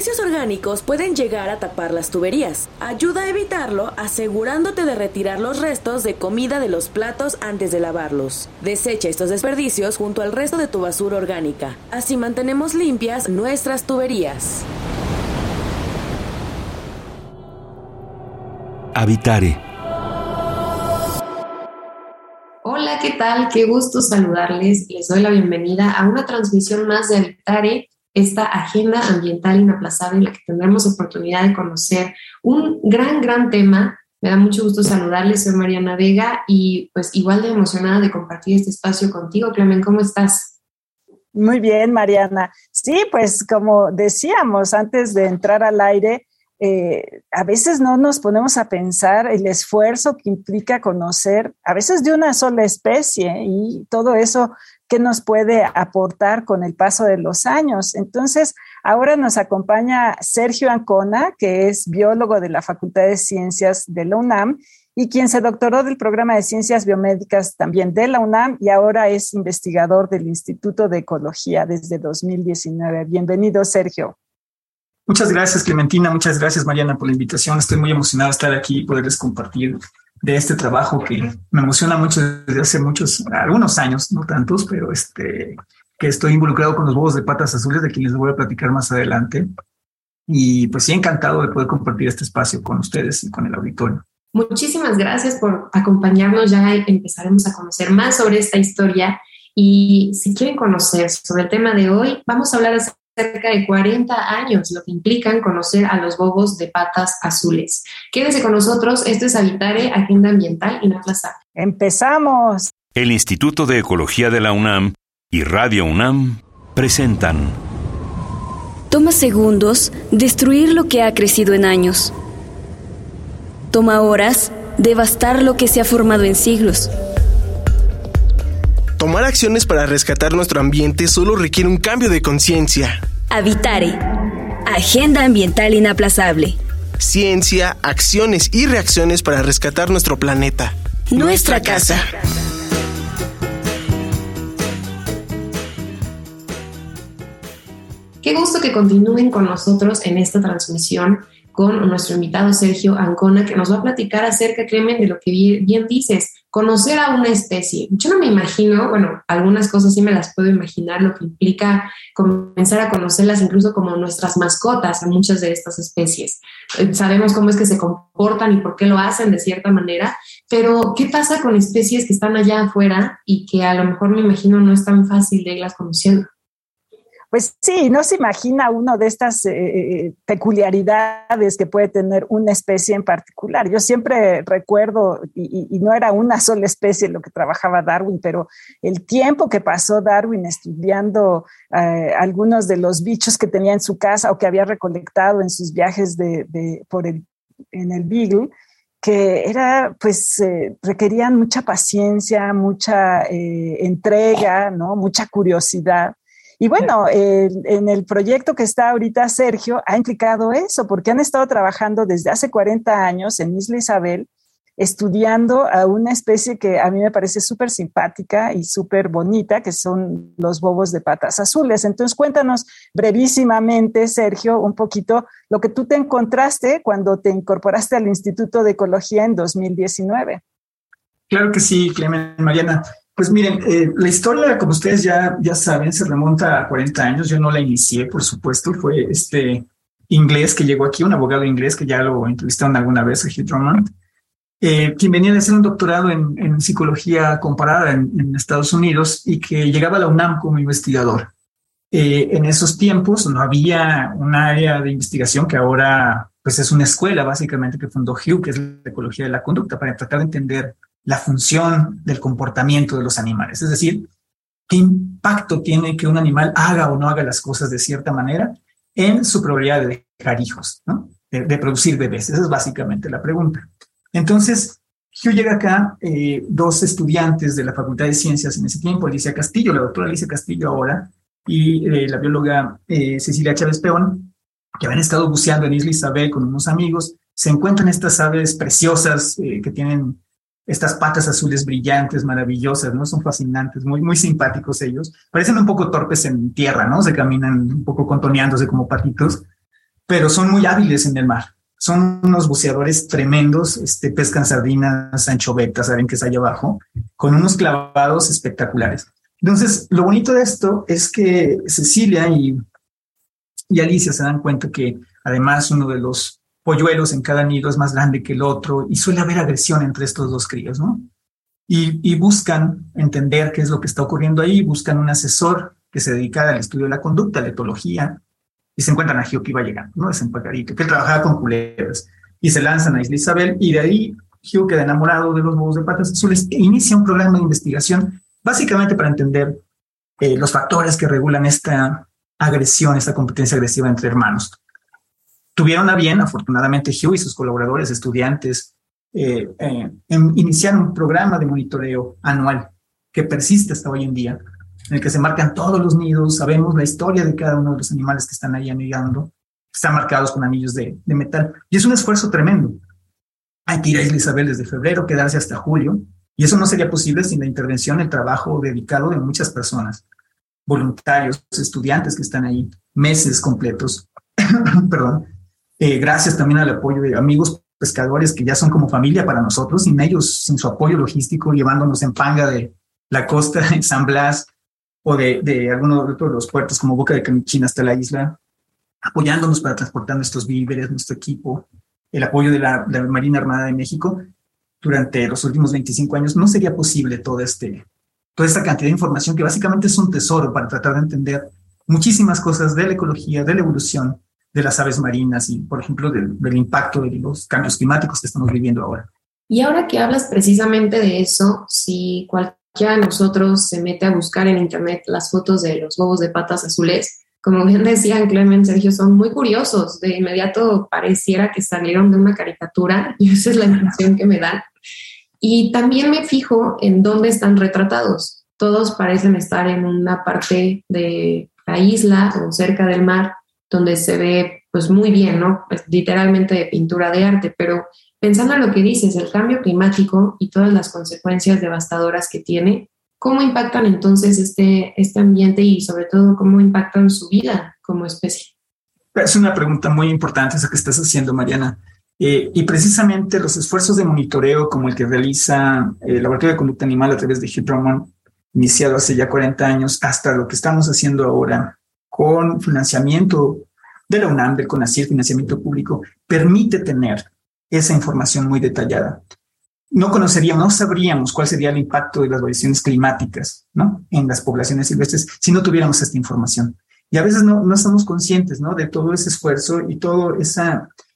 Desperdicios orgánicos pueden llegar a tapar las tuberías. Ayuda a evitarlo asegurándote de retirar los restos de comida de los platos antes de lavarlos. Desecha estos desperdicios junto al resto de tu basura orgánica. Así mantenemos limpias nuestras tuberías. Habitare. Hola, ¿qué tal? Qué gusto saludarles. Les doy la bienvenida a una transmisión más de Habitare esta agenda ambiental inaplazable en la que tendremos oportunidad de conocer un gran, gran tema. Me da mucho gusto saludarles, soy Mariana Vega y pues igual de emocionada de compartir este espacio contigo. Clemen, ¿cómo estás? Muy bien, Mariana. Sí, pues como decíamos antes de entrar al aire, eh, a veces no nos ponemos a pensar el esfuerzo que implica conocer, a veces de una sola especie y todo eso que nos puede aportar con el paso de los años. Entonces, ahora nos acompaña Sergio Ancona, que es biólogo de la Facultad de Ciencias de la UNAM y quien se doctoró del programa de Ciencias Biomédicas también de la UNAM y ahora es investigador del Instituto de Ecología desde 2019. Bienvenido, Sergio. Muchas gracias, Clementina. Muchas gracias, Mariana, por la invitación. Estoy muy emocionado de estar aquí y poderles compartir de este trabajo que me emociona mucho desde hace muchos, algunos años, no tantos, pero este, que estoy involucrado con los huevos de patas azules, de quienes les voy a platicar más adelante. Y pues sí, encantado de poder compartir este espacio con ustedes y con el auditorio. Muchísimas gracias por acompañarnos. Ya empezaremos a conocer más sobre esta historia. Y si quieren conocer sobre el tema de hoy, vamos a hablar cerca de 40 años, lo que implican conocer a los bobos de patas azules. Quédense con nosotros, esto es Habitare, Agenda Ambiental Inaplazable. ¡Empezamos! El Instituto de Ecología de la UNAM y Radio UNAM presentan. Toma segundos destruir lo que ha crecido en años. Toma horas devastar lo que se ha formado en siglos. Tomar acciones para rescatar nuestro ambiente solo requiere un cambio de conciencia. Habitare. Agenda ambiental inaplazable. Ciencia, acciones y reacciones para rescatar nuestro planeta. Nuestra, casa. Qué gusto que continúen con nosotros en esta transmisión con nuestro invitado Sergio Ancona, que nos va a platicar acerca, Clemen, de lo que bien dices, conocer a una especie. Yo no me imagino, bueno, algunas cosas sí me las puedo imaginar, lo que implica comenzar a conocerlas incluso como nuestras mascotas a muchas de estas especies. Eh, sabemos cómo es que se comportan y por qué lo hacen de cierta manera, pero ¿qué pasa con especies que están allá afuera y que a lo mejor me imagino no es tan fácil de irlas conociendo? Pues sí, no se imagina uno de estas eh, eh, peculiaridades que puede tener una especie en particular. Yo siempre recuerdo, y, no era una sola especie lo que trabajaba Darwin, pero el tiempo que pasó Darwin estudiando eh, algunos de los bichos que tenía en su casa o que había recolectado en sus viajes de, por el, en el Beagle, que era, pues, requerían mucha paciencia, mucha entrega, ¿no? Mucha curiosidad. Y bueno, en el proyecto que está ahorita Sergio ha implicado eso, porque han estado trabajando desde hace 40 años en Isla Isabel, estudiando a una especie que a mí me parece súper simpática y súper bonita, que son los bobos de patas azules. Entonces, cuéntanos brevísimamente, Sergio, un poquito lo que tú te encontraste cuando te incorporaste al Instituto de Ecología en 2019. Claro que sí, Clemen Mariana. Pues miren, eh, la historia, como ustedes ya, ya saben, se remonta a 40 años. Yo no la inicié, por supuesto. Fue este inglés que llegó aquí, un abogado inglés que ya lo entrevistaron alguna vez, Hugh Drummond, eh, quien venía de hacer un doctorado en, psicología comparada en, Estados Unidos y que llegaba a la UNAM como investigador. Eh, en esos tiempos no había un área de investigación que ahora pues es una escuela básicamente que fundó Hugh, que es la ecología de la conducta, para tratar de entender la función del comportamiento de los animales. Es decir, qué impacto tiene que un animal haga o no haga las cosas de cierta manera en su probabilidad de dejar hijos, de, producir bebés. Esa es básicamente la pregunta. Entonces, Hugh llega acá, eh, dos estudiantes de la Facultad de Ciencias en ese tiempo, Alicia Castillo, la doctora Alicia Castillo ahora, y eh, la bióloga eh, Cecilia Chávez Peón, que habían estado buceando en Isla Isabel con unos amigos, se encuentran estas aves preciosas que tienen estas patas azules brillantes, maravillosas, ¿no? Son fascinantes, muy, muy simpáticos ellos. Parecen un poco torpes en tierra, ¿no? Se caminan un poco contoneándose como patitos, pero son muy hábiles en el mar. Son unos buceadores tremendos, este, pescan sardinas, anchovetas, saben que es allá abajo, con unos clavados espectaculares. Entonces, lo bonito de esto es que Cecilia y, y Alicia se dan cuenta que además uno de los polluelos en cada nido es más grande que el otro y suele haber agresión entre estos dos críos, ¿no? Y, buscan entender qué es lo que está ocurriendo ahí, buscan un asesor que se dedica al estudio de la conducta, la etología, y se encuentran a Gio iba llegando, ¿no? Desempacarito, que trabajaba con culebras, y se lanzan a Isla Isabel, y de ahí Gio queda enamorado de los huevos de patas azules e inicia un programa de investigación, básicamente para entender eh, los factores que regulan esta agresión, esta competencia agresiva entre hermanos tuvieron a bien, afortunadamente, Hugh y sus colaboradores, estudiantes, eh, eh, iniciar un programa de monitoreo anual que persiste hasta hoy en día, en el que se marcan todos los nidos, sabemos la historia de cada uno de los animales que están ahí anidando, están marcados con anillos de, metal. Y es un esfuerzo tremendo. Hay que ir a Isla Isabel desde febrero, quedarse hasta julio, y eso no sería posible sin la intervención, el trabajo dedicado de muchas personas, voluntarios, estudiantes que están ahí meses completos, perdón, eh, gracias también al apoyo de amigos pescadores que ya son como familia para nosotros, sin ellos, sin su apoyo logístico, llevándonos en panga de la costa de San Blas o de, de algunos de los puertos como Boca de Camichina hasta la isla, apoyándonos para transportar nuestros víveres, nuestro equipo, el apoyo de la, Marina Armada de México durante los últimos 25 años, no sería posible todo este, toda esta cantidad de información que básicamente es un tesoro para tratar de entender muchísimas cosas de la ecología, de la evolución, de las aves marinas y, por ejemplo, del, impacto de los cambios climáticos que estamos viviendo ahora. Y ahora que hablas precisamente de eso, si cualquiera de nosotros se mete a buscar en Internet las fotos de los bobos de patas azules, como bien decían Clemen, Sergio, son muy curiosos. De inmediato pareciera que salieron de una caricatura y esa es la impresión que me da. Y también me fijo en dónde están retratados. Todos parecen estar en una parte de la isla o cerca del mar donde se ve pues muy bien, ¿no? Pues, literalmente de pintura de arte, pero pensando en lo que dices, el cambio climático y todas las consecuencias devastadoras que tiene, ¿cómo impactan entonces este, este ambiente y sobre todo cómo impactan su vida como especie? Es una pregunta muy importante esa que estás haciendo, Mariana. Eh, y precisamente los esfuerzos de monitoreo como el que realiza el Laboratorio de Conducta Animal a través de Drummond, iniciado hace ya 40 años, hasta lo que estamos haciendo ahora con financiamiento de la UNAM, del CONACYT, financiamiento público, permite tener esa información muy detallada. No conoceríamos, no sabríamos cuál sería el impacto de las variaciones climáticas ¿no? en las poblaciones silvestres si no tuviéramos esta información. Y a veces no, no estamos conscientes ¿no? de todo ese esfuerzo y todo ese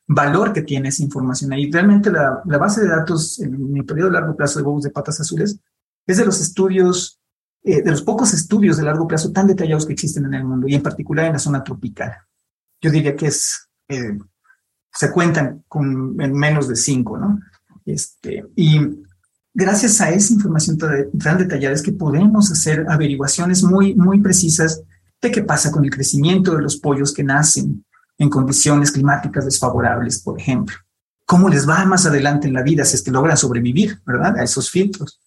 valor que tiene esa información ahí. Realmente la, base de datos en el periodo largo plazo de bobos de patas azules es de los estudios eh, de los pocos estudios de largo plazo tan detallados que existen en el mundo y en particular en la zona tropical. Yo diría que eh, se cuentan con en menos de cinco, ¿no? Este, y gracias a esa información tan detallada es que podemos hacer averiguaciones muy, muy precisas de qué pasa con el crecimiento de los pollos que nacen en condiciones climáticas desfavorables, por ejemplo. ¿Cómo les va más adelante en la vida si es que logran sobrevivir, ¿verdad? A esos filtros.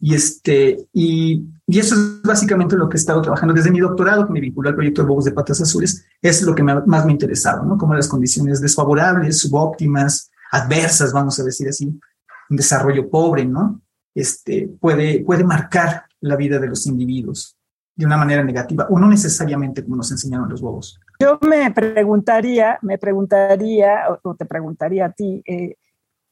Y, este, y, y, eso es básicamente lo que he estado trabajando desde mi doctorado, que me vinculó al proyecto de Bobos de Patas Azules, es lo que más me ha interesado, ¿no? Como las condiciones desfavorables, subóptimas, adversas, vamos a decir así, un desarrollo pobre, ¿no? Este, puede, puede marcar la vida de los individuos de una manera negativa o no necesariamente como nos enseñaron los bobos. Yo me preguntaría, me preguntaría, o te preguntaría a ti, eh,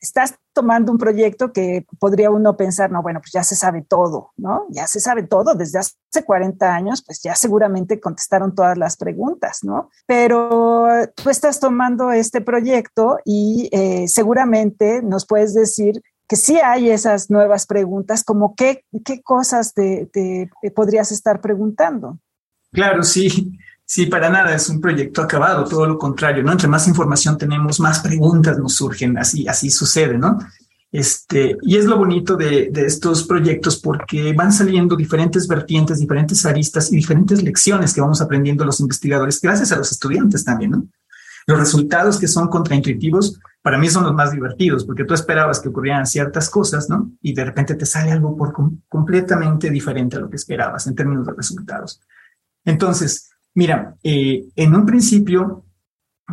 estás tomando un proyecto que podría uno pensar, no, bueno, pues ya se sabe todo, ¿no? Ya se sabe todo, desde hace 40 años, pues ya seguramente contestaron todas las preguntas, ¿no? Pero tú estás tomando este proyecto y eh, seguramente nos puedes decir que sí hay esas nuevas preguntas, como qué, qué cosas te, te podrías estar preguntando. Claro, sí. Sí, para nada, es un proyecto acabado, todo lo contrario, ¿no? Entre más información tenemos, más preguntas nos surgen, así, así sucede, ¿no? Este, y es lo bonito de, de, estos proyectos porque van saliendo diferentes vertientes, diferentes aristas y diferentes lecciones que vamos aprendiendo los investigadores, gracias a los estudiantes también, ¿no? Los resultados que son contraintuitivos, para mí son los más divertidos, porque tú esperabas que ocurrieran ciertas cosas, ¿no? Y de repente te sale algo por completamente diferente a lo que esperabas en términos de resultados. Entonces, mira, eh, en un principio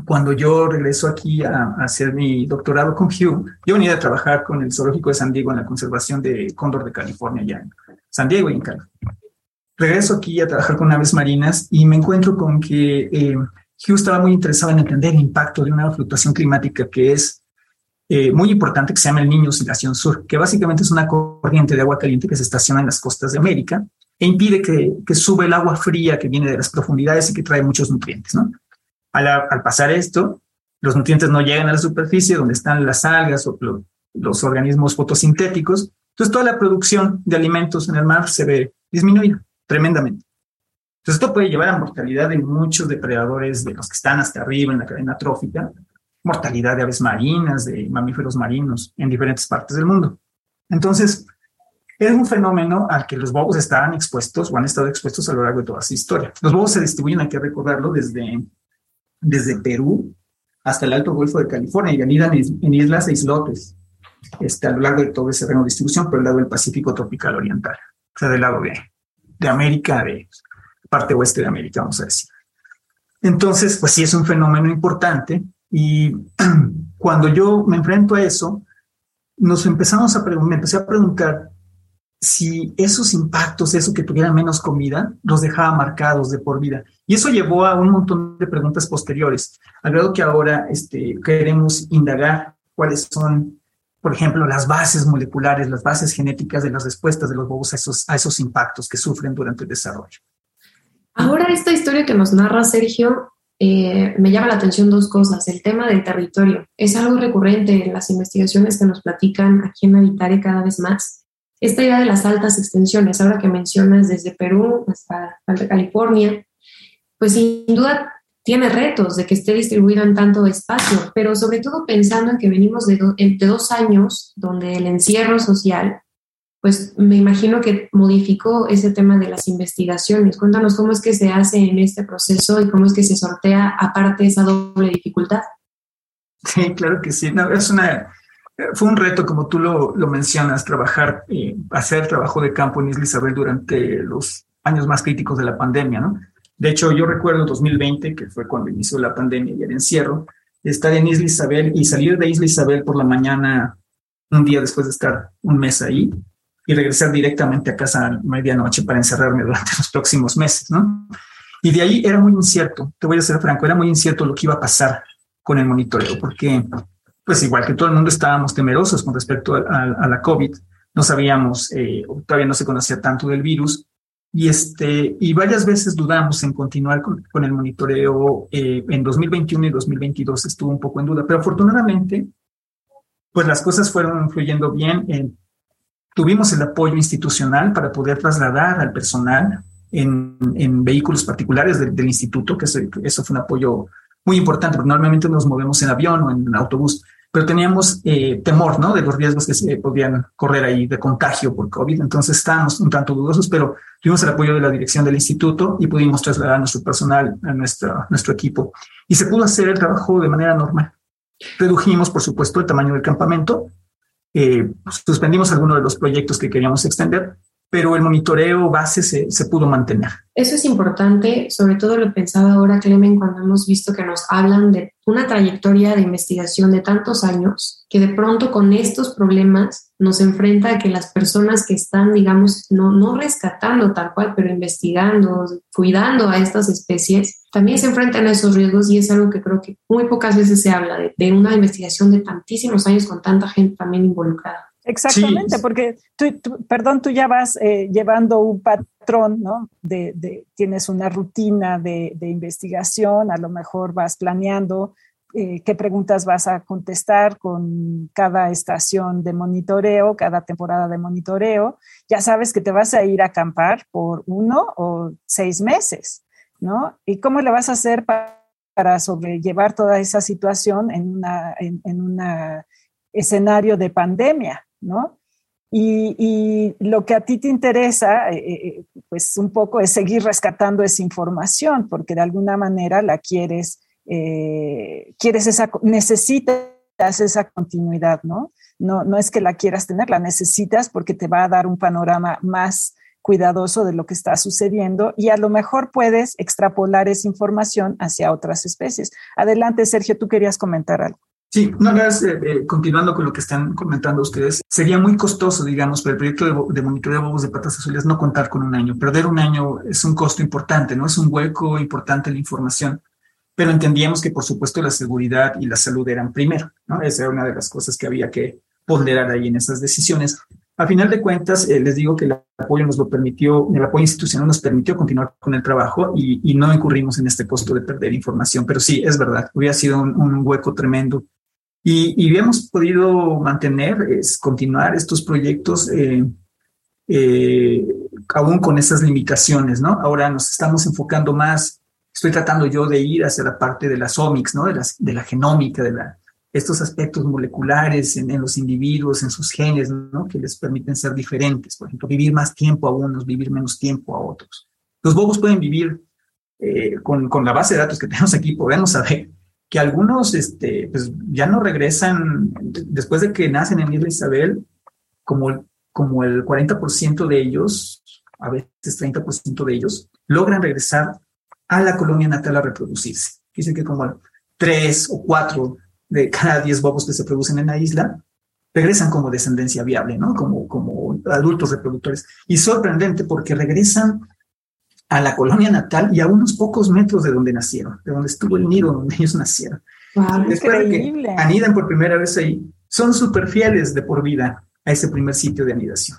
cuando yo regreso aquí a, hacer mi doctorado con Hugh, yo venía a trabajar con el Zoológico de San Diego en la conservación de cóndor de California, allá en San Diego y en California. Regreso aquí a trabajar con aves marinas y me encuentro con que eh, Hugh estaba muy interesado en entender el impacto de una fluctuación climática que es eh, muy importante, que se llama el Niño Oscilación Sur, que básicamente es una corriente de agua caliente que se estaciona en las costas de América e impide que, que sube el agua fría que viene de las profundidades y que trae muchos nutrientes, ¿no? Al, pasar esto, los nutrientes no llegan a la superficie donde están las algas o los organismos fotosintéticos. Entonces, toda la producción de alimentos en el mar se ve disminuida tremendamente. Entonces, esto puede llevar a mortalidad de muchos depredadores, de los que están hasta arriba en la cadena trófica, mortalidad de aves marinas, de mamíferos marinos en diferentes partes del mundo. Entonces, es un fenómeno al que los bobos están expuestos o han estado expuestos a lo largo de toda su historia. Los bobos se distribuyen, hay que recordarlo, desde desde Perú hasta el Alto Golfo de California y anidan en, islas e islotes este, a lo largo de todo ese rango de distribución, por el lado del Pacífico tropical oriental, o sea, del lado de, de América, de parte oeste de América, vamos a decir. Entonces, pues sí es un fenómeno importante y cuando yo me enfrento a eso, nos empezamos a me empecé a preguntar si esos impactos, eso que tuviera menos comida, los dejaba marcados de por vida. Y eso llevó a un montón de preguntas posteriores, al grado que ahora este, queremos indagar cuáles son, por ejemplo, las bases moleculares, las bases genéticas de las respuestas de los bobos a esos, impactos que sufren durante el desarrollo. Ahora, esta historia que nos narra Sergio, eh, me llama la atención dos cosas. El tema del territorio es algo recurrente en las investigaciones que nos platican aquí en Habitare cada vez más esta idea de las altas extensiones, ahora que mencionas desde Perú hasta, California, pues sin duda tiene retos de que esté distribuido en tanto espacio, pero sobre todo pensando en que venimos de, dos años donde el encierro social, pues me imagino que modificó ese tema de las investigaciones. Cuéntanos cómo es que se hace en este proceso y cómo es que se sortea aparte esa doble dificultad. Sí, claro que sí. No, es una fue un reto, como tú lo, mencionas, trabajar, eh, hacer trabajo de campo en Isla Isabel durante los años más críticos de la pandemia, ¿no? De hecho, yo recuerdo 2020, que fue cuando inició la pandemia y el encierro, estar en Isla Isabel y salir de Isla Isabel por la mañana, un día después de estar un mes ahí, y regresar directamente a casa a medianoche para encerrarme durante los próximos meses, ¿no? Y de ahí era muy incierto, te voy a ser franco, era muy incierto lo que iba a pasar con el monitoreo, porque pues igual que todo el mundo estábamos temerosos con respecto a, la COVID, no sabíamos, eh, todavía no se conocía tanto del virus, y, este, y varias veces dudamos en continuar con, el monitoreo. Eh, en 2021 y 2022 estuvo un poco en duda, pero afortunadamente, pues las cosas fueron fluyendo bien. tuvimos el apoyo institucional para poder trasladar al personal en, en vehículos particulares del instituto, que eso, eso fue un apoyo muy importante, porque normalmente nos movemos en avión o en autobús, pero teníamos eh, temor, ¿no? De los riesgos que se podían correr ahí de contagio por COVID. Entonces estábamos un tanto dudosos, pero tuvimos el apoyo de la dirección del instituto y pudimos trasladar a nuestro personal, a nuestro, nuestro equipo. Y se pudo hacer el trabajo de manera normal. Redujimos, por supuesto, el tamaño del campamento. Eh, suspendimos algunos de los proyectos que queríamos extender, pero el monitoreo base se, pudo mantener. Eso es importante, sobre todo lo pensaba ahora, Clemen, cuando hemos visto que nos hablan de una trayectoria de investigación de tantos años, que de pronto con estos problemas nos enfrenta a que las personas que están, digamos, no, no rescatando tal cual, pero investigando, cuidando a estas especies, también se enfrentan a esos riesgos y es algo que creo que muy pocas veces se habla de una investigación de tantísimos años con tanta gente también involucrada. Exactamente, porque tú, perdón, tú ya vas eh, llevando un patrón, ¿no? De, tienes una rutina de, investigación, a lo mejor vas planeando eh, qué preguntas vas a contestar con cada estación de monitoreo, cada temporada de monitoreo. Ya sabes que te vas a ir a acampar por uno o seis meses, ¿no? ¿Y cómo le vas a hacer para, sobrellevar toda esa situación en una, en una escenario de pandemia, ¿no? Y, lo que a ti te interesa, eh, eh, pues un poco es seguir rescatando esa información, porque de alguna manera la quieres, eh, quieres esa, necesitas esa continuidad, ¿no? ¿no? No es que la quieras tener, la necesitas porque te va a dar un panorama más cuidadoso de lo que está sucediendo y a lo mejor puedes extrapolar esa información hacia otras especies. Adelante, Sergio, tú querías comentar algo. Sí, no, vez, eh, eh, continuando con lo que están comentando ustedes, sería muy costoso, digamos, para el proyecto de, de monitoreo de bobos de patas azules no contar con un año. Perder un año es un costo importante, ¿no? Es un hueco importante en la información. Pero entendíamos que, por supuesto, la seguridad y la salud eran primero, ¿no? Esa era una de las cosas que había que ponderar ahí en esas decisiones. A final de cuentas, eh, les digo que el apoyo nos lo permitió, el apoyo institucional nos permitió continuar con el trabajo y, no incurrimos en este costo de perder información. Pero sí, es verdad, hubiera sido un hueco tremendo y, y hemos podido mantener, es, continuar estos proyectos eh, eh, aún con esas limitaciones, ¿no? Ahora nos estamos enfocando más, estoy tratando yo de ir hacia la parte de las omics, ¿no? De, las, de la genómica, de la, estos aspectos moleculares en, en, los individuos, en sus genes, ¿no? Que les permiten ser diferentes. Por ejemplo, vivir más tiempo a unos, vivir menos tiempo a otros. Los bobos pueden vivir eh, con, con, la base de datos que tenemos aquí, podemos saber que algunos este, pues, ya no regresan después de que nacen en Isla Isabel, como, como el 40% de ellos, a veces 30% de ellos, logran regresar a la colonia natal a reproducirse. Dice que como tres o cuatro de cada diez bobos que se producen en la isla regresan como descendencia viable, ¿no? Como, como adultos reproductores. Y sorprendente porque regresan a la colonia natal y a unos pocos metros de donde nacieron, de donde estuvo el nido donde ellos nacieron. Wow, increíble. que anidan por primera vez ahí, son súper fieles de por vida a ese primer sitio de anidación.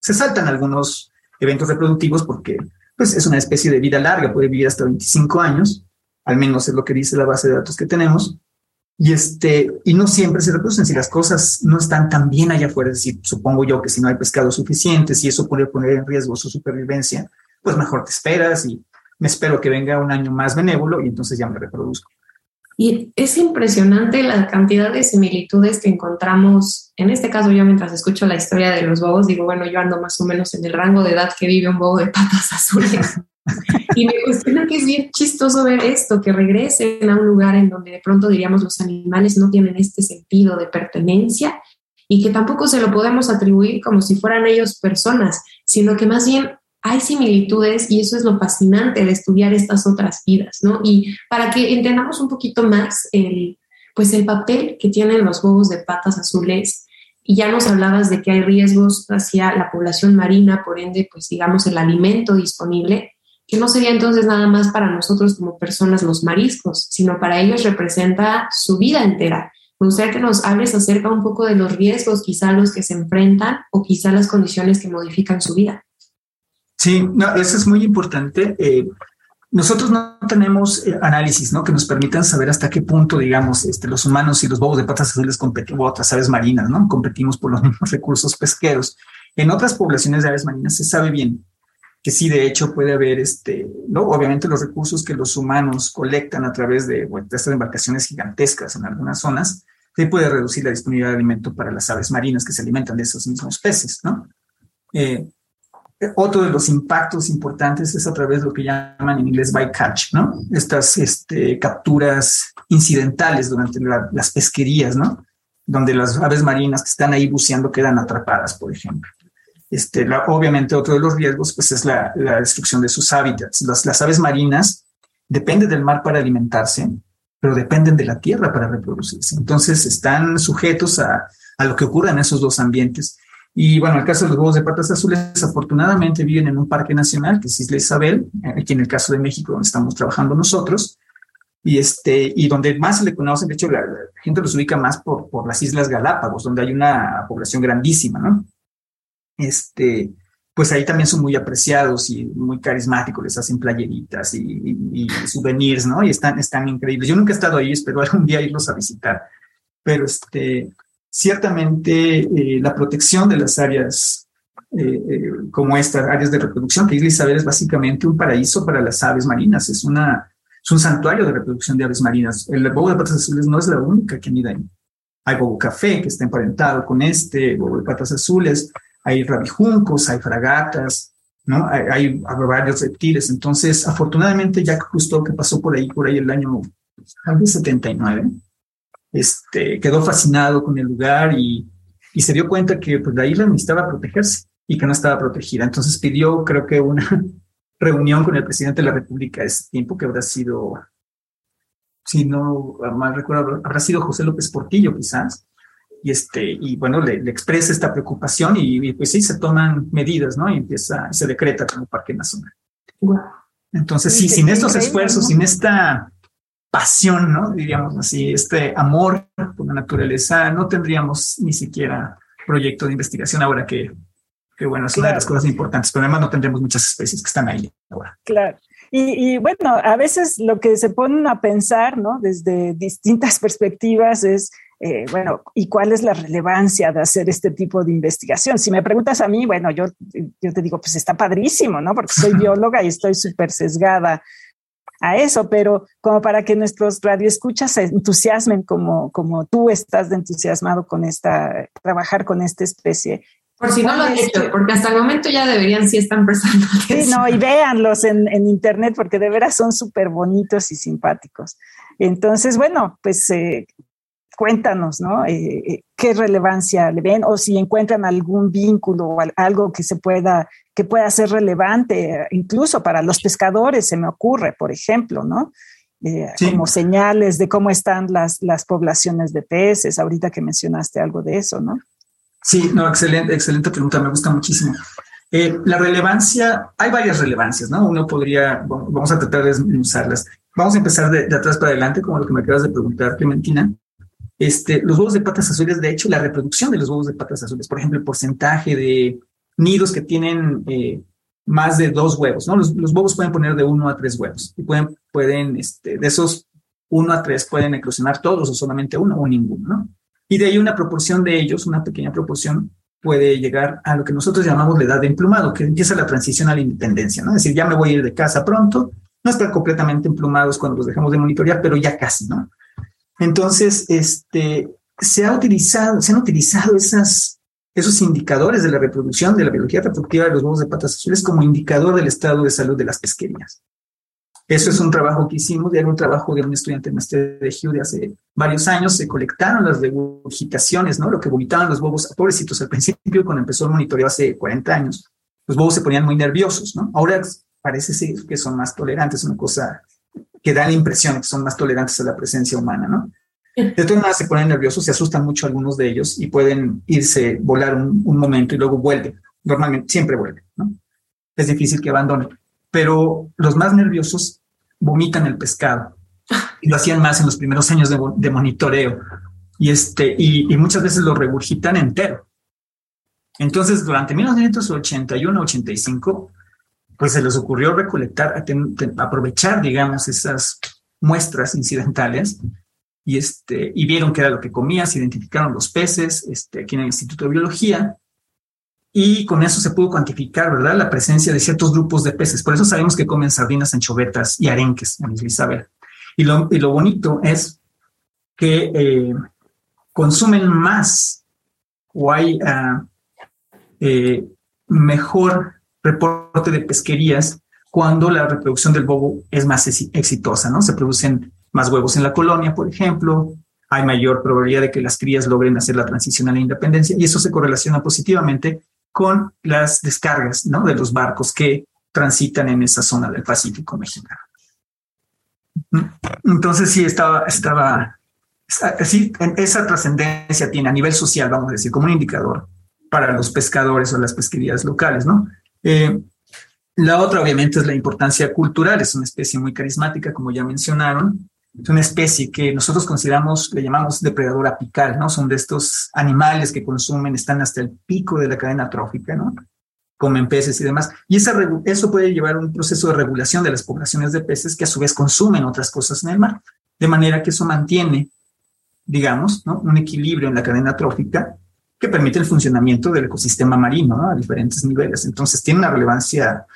Se saltan algunos eventos reproductivos porque pues, es una especie de vida larga, puede vivir hasta 25 años, al menos es lo que dice la base de datos que tenemos, y, este, y no siempre se reproducen. Si las cosas no están tan bien allá afuera, es decir, supongo yo que si no hay pescado suficiente, si eso puede poner en riesgo su supervivencia, pues mejor te esperas y me espero que venga un año más benévolo y entonces ya me reproduzco. Y es impresionante la cantidad de similitudes que encontramos. En este caso, yo mientras escucho la historia de los bobos, digo, bueno, yo ando más o menos en el rango de edad que vive un bobo de patas azules. y me cuestiona que es bien chistoso ver esto, que regresen a un lugar en donde de pronto diríamos los animales no tienen este sentido de pertenencia y que tampoco se lo podemos atribuir como si fueran ellos personas, sino que más bien hay similitudes y eso es lo fascinante de estudiar estas otras vidas, ¿no? Y para que entendamos un poquito más el, pues el papel que tienen los huevos de patas azules, y ya nos hablabas de que hay riesgos hacia la población marina, por ende, pues digamos el alimento disponible, que no sería entonces nada más para nosotros como personas los mariscos, sino para ellos representa su vida entera. Me gustaría que nos hables acerca un poco de los riesgos, quizá los que se enfrentan o quizá las condiciones que modifican su vida. Sí, no, eso es muy importante. Eh, nosotros no tenemos eh, análisis ¿no? que nos permitan saber hasta qué punto, digamos, este, los humanos y los bobos de patas azules competen, o otras aves marinas, ¿no? Competimos por los mismos recursos pesqueros. En otras poblaciones de aves marinas se sabe bien que sí, de hecho, puede haber, este, ¿no? obviamente, los recursos que los humanos colectan a través de, de estas embarcaciones gigantescas en algunas zonas, se puede reducir la disponibilidad de alimento para las aves marinas que se alimentan de esos mismos peces, ¿no? Eh, otro de los impactos importantes es a través de lo que llaman en inglés bycatch, ¿no? Estas este, capturas incidentales durante las pesquerías, ¿no? Donde las aves marinas que están ahí buceando quedan atrapadas, por ejemplo. Este, obviamente, otro de los riesgos pues, es la, destrucción de sus hábitats. Las, aves marinas dependen del mar para alimentarse, pero dependen de la tierra para reproducirse. Entonces, están sujetos a lo que ocurre en esos dos ambientes. Y bueno, el caso de los huevos de patas azules, afortunadamente viven en un parque nacional, que es Isla Isabel, aquí en el caso de México, donde estamos trabajando nosotros, y, este, y donde más se le conocen, de hecho, la, gente los ubica más por, por las Islas Galápagos, donde hay una población grandísima, ¿no? Este, pues ahí también son muy apreciados y muy carismáticos, les hacen playeritas y, y, souvenirs, ¿no? Y están, están increíbles. Yo nunca he estado ahí, espero algún día irlos a visitar, pero este, ciertamente eh, la protección de las áreas eh, eh, como estas, áreas de reproducción, que Isla Isabel es básicamente un paraíso para las aves marinas, es, una, es un santuario de reproducción de aves marinas. El bobo de patas azules no es la única que anida ahí. hay bobo café que está emparentado con este, bobo de patas azules, hay rabijuncos, hay fragatas, ¿no? Hay, hay, varios reptiles. Entonces, afortunadamente, Jack justo que pasó por ahí, por ahí el año 79, este, quedó fascinado con el lugar y, y se dio cuenta que pues, la isla necesitaba protegerse y que no estaba protegida. Entonces pidió, creo que una reunión con el presidente de la República ese tiempo, que habrá sido, si no mal recuerdo, habrá sido José López Portillo quizás, y este, y bueno, le, expresa esta preocupación y, pues sí, se toman medidas, ¿no? Y empieza, se decreta como parque nacional. Entonces, sí, sin estos esfuerzos, sin esta pasión, ¿no? Diríamos así, este amor por la naturaleza, no tendríamos ni siquiera proyecto de investigación ahora que, que bueno, es una de las cosas importantes, pero además no tendremos muchas especies que están ahí ahora. Claro. Y, y, bueno, a veces lo que se ponen a pensar, ¿no? Desde distintas perspectivas es eh, bueno, ¿y cuál es la relevancia de hacer este tipo de investigación? Si me preguntas a mí, bueno, yo, yo te digo, pues está padrísimo, ¿no? Porque soy bióloga y estoy súper sesgada a eso, pero como para que nuestros radioescuchas se entusiasmen como, como tú estás de entusiasmado con esta, trabajar con esta especie. Por si no lo han hecho, porque hasta el momento ya deberían sí están prestando Sí, no, y véanlos en, en internet porque de veras son súper bonitos y simpáticos. Entonces, bueno, pues eh, cuéntanos, ¿no? Eh, eh, ¿Qué relevancia le ven? O si encuentran algún vínculo o algo que se pueda, que pueda ser relevante, incluso para los pescadores, se me ocurre, por ejemplo, ¿no? Eh, como señales de cómo están las, las poblaciones de peces, ahorita que mencionaste algo de eso, ¿no? Sí, no, excelente, excelente pregunta, me gusta muchísimo. la relevancia, hay varias relevancias, ¿no? Uno podría, vamos a tratar de usarlas. Vamos a empezar de, de, atrás para adelante, como lo que me acabas de preguntar, Clementina. Este, los huevos de patas azules, de hecho, la reproducción de los huevos de patas azules, por ejemplo, el porcentaje de nidos que tienen eh, más de dos huevos, ¿no? Los, huevos pueden poner de uno a tres huevos y pueden, pueden este, de esos uno a tres pueden eclosionar todos o solamente uno o ninguno, ¿no? Y de ahí una proporción de ellos, una pequeña proporción, puede llegar a lo que nosotros llamamos la edad de emplumado, que empieza la transición a la independencia, ¿no? Es decir, ya me voy a ir de casa pronto, no están completamente emplumados cuando los dejamos de monitorear, pero ya casi, ¿no? Entonces, este, se, ha utilizado, se han utilizado esos indicadores de la reproducción, de la biología reproductiva de los huevos de patas azules como indicador del estado de salud de las pesquerías. Eso es un trabajo que hicimos, era un trabajo de un estudiante de de Hugh de hace varios años. Se colectaron las regurgitaciones, ¿no? Lo que vomitaban los huevos, pobrecitos al principio, cuando empezó el monitoreo hace 40 años. Los huevos se ponían muy nerviosos, ¿no? Ahora parece ser que son más tolerantes, una cosa que da la impresión de que son más tolerantes a la presencia humana, ¿no? De todas maneras se ponen nerviosos, se asustan mucho algunos de ellos y pueden irse, volar un, momento y luego vuelven. Normalmente siempre vuelven, ¿no? Es difícil que abandonen. Pero los más nerviosos vomitan el pescado y lo hacían más en los primeros años de, monitoreo y, este, y, muchas veces lo regurgitan entero. Entonces, durante 1981-85, pues se les ocurrió recolectar, aprovechar, digamos, esas muestras incidentales y, este, y vieron qué era lo que comía, se identificaron los peces este, aquí en el Instituto de Biología y con eso se pudo cuantificar, ¿verdad?, la presencia de ciertos grupos de peces. Por eso sabemos que comen sardinas, anchovetas y arenques en Isabel. Y lo, y lo bonito es que eh, consumen más o hay uh, eh, mejor reporte de pesquerías cuando la reproducción del bobo es más exitosa, ¿no? Se producen más huevos en la colonia, por ejemplo, hay mayor probabilidad de que las crías logren hacer la transición a la independencia y eso se correlaciona positivamente con las descargas, ¿no? De los barcos que transitan en esa zona del Pacífico mexicano. Entonces sí estaba, estaba, sí, esa trascendencia tiene a nivel social, vamos a decir, como un indicador para los pescadores o las pesquerías locales, ¿no? Eh, la otra, obviamente, es la importancia cultural. Es una especie muy carismática, como ya mencionaron. Es una especie que nosotros consideramos, le llamamos depredador apical, ¿no? Son de estos animales que consumen, están hasta el pico de la cadena trófica, ¿no? Comen peces y demás. Y esa, eso puede llevar a un proceso de regulación de las poblaciones de peces que a su vez consumen otras cosas en el mar. De manera que eso mantiene, digamos, ¿no? un equilibrio en la cadena trófica que permite el funcionamiento del ecosistema marino a diferentes niveles. Entonces tiene una relevancia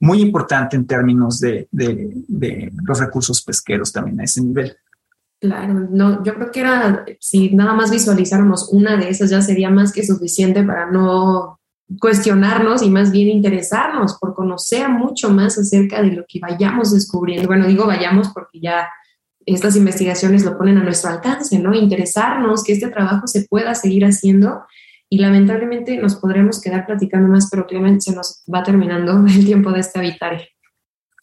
muy importante en términos de, de, los recursos pesqueros también a ese nivel. Claro, no, yo creo que era, si nada más visualizáramos una de esas ya sería más que suficiente para no cuestionarnos y más bien interesarnos por conocer mucho más acerca de lo que vayamos descubriendo. Bueno, digo vayamos porque ya estas investigaciones lo ponen a nuestro alcance, ¿no? Interesarnos, que este trabajo se pueda seguir haciendo y lamentablemente nos podremos quedar platicando más, pero Clement se nos va terminando el tiempo de este habitare.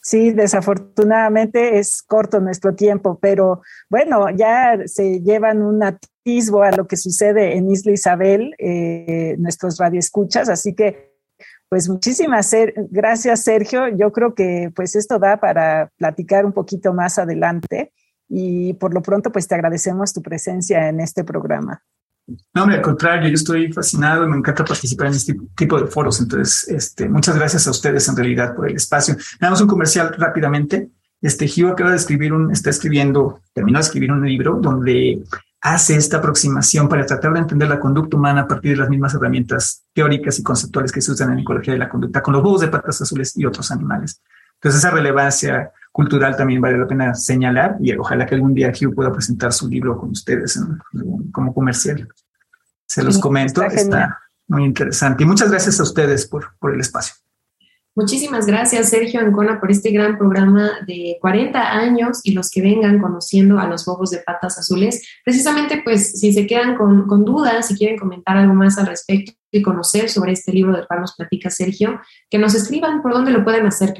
Sí, desafortunadamente es corto nuestro tiempo, pero bueno, ya se llevan un atisbo a lo que sucede en Isla Isabel, eh, nuestros radioescuchas, así que pues muchísimas gracias Sergio. Yo creo que pues esto da para platicar un poquito más adelante y por lo pronto pues te agradecemos tu presencia en este programa. No, hombre, al contrario, yo estoy fascinado me encanta participar en este tipo de foros. Entonces, este, muchas gracias a ustedes en realidad por el espacio. Damos un comercial rápidamente. Este Gio acaba de escribir un, está escribiendo, terminó de escribir un libro donde hace esta aproximación para tratar de entender la conducta humana a partir de las mismas herramientas teóricas y conceptuales que se usan en ecología de la conducta con los búhos de patas azules y otros animales. Entonces, esa relevancia cultural también vale la pena señalar y ojalá que algún día Hugh pueda presentar su libro con ustedes como comercial. Se los comento, está, muy interesante. Y muchas gracias a ustedes por, por el espacio. Muchísimas gracias, Sergio Ancona, por este gran programa de 40 años y los que vengan conociendo a los bobos de patas azules. Precisamente, pues, si se quedan con, con dudas, si quieren comentar algo más al respecto y conocer sobre este libro del cual nos platica Sergio, que nos escriban por dónde lo pueden hacer.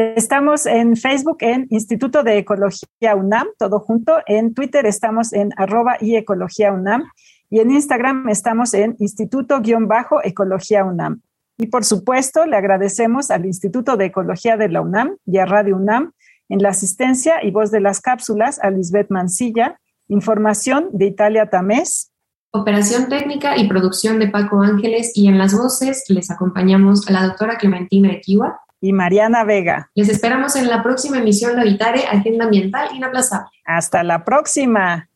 Estamos en Facebook en Instituto de Ecología UNAM, todo junto. En Twitter estamos en arroba y Ecología UNAM. Y en Instagram estamos en Instituto-Ecología UNAM. Y por supuesto, le agradecemos al Instituto de Ecología de la UNAM y a Radio UNAM en la asistencia y voz de las cápsulas a Lisbeth Mancilla, información de Italia Tamés. Operación técnica y producción de Paco Ángeles y en las voces les acompañamos a la doctora Clementina Equiwa y Mariana Vega. Les esperamos en la próxima emisión de Habitare, Agenda Ambiental Inaplazable. Hasta la próxima.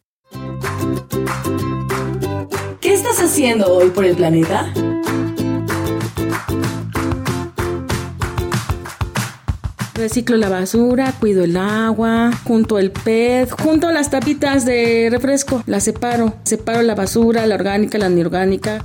¿Qué estás haciendo hoy por el planeta? Reciclo la basura, cuido el agua, junto el PET, junto las tapitas de refresco, las separo. Separo la basura, la orgánica, la anorgánica.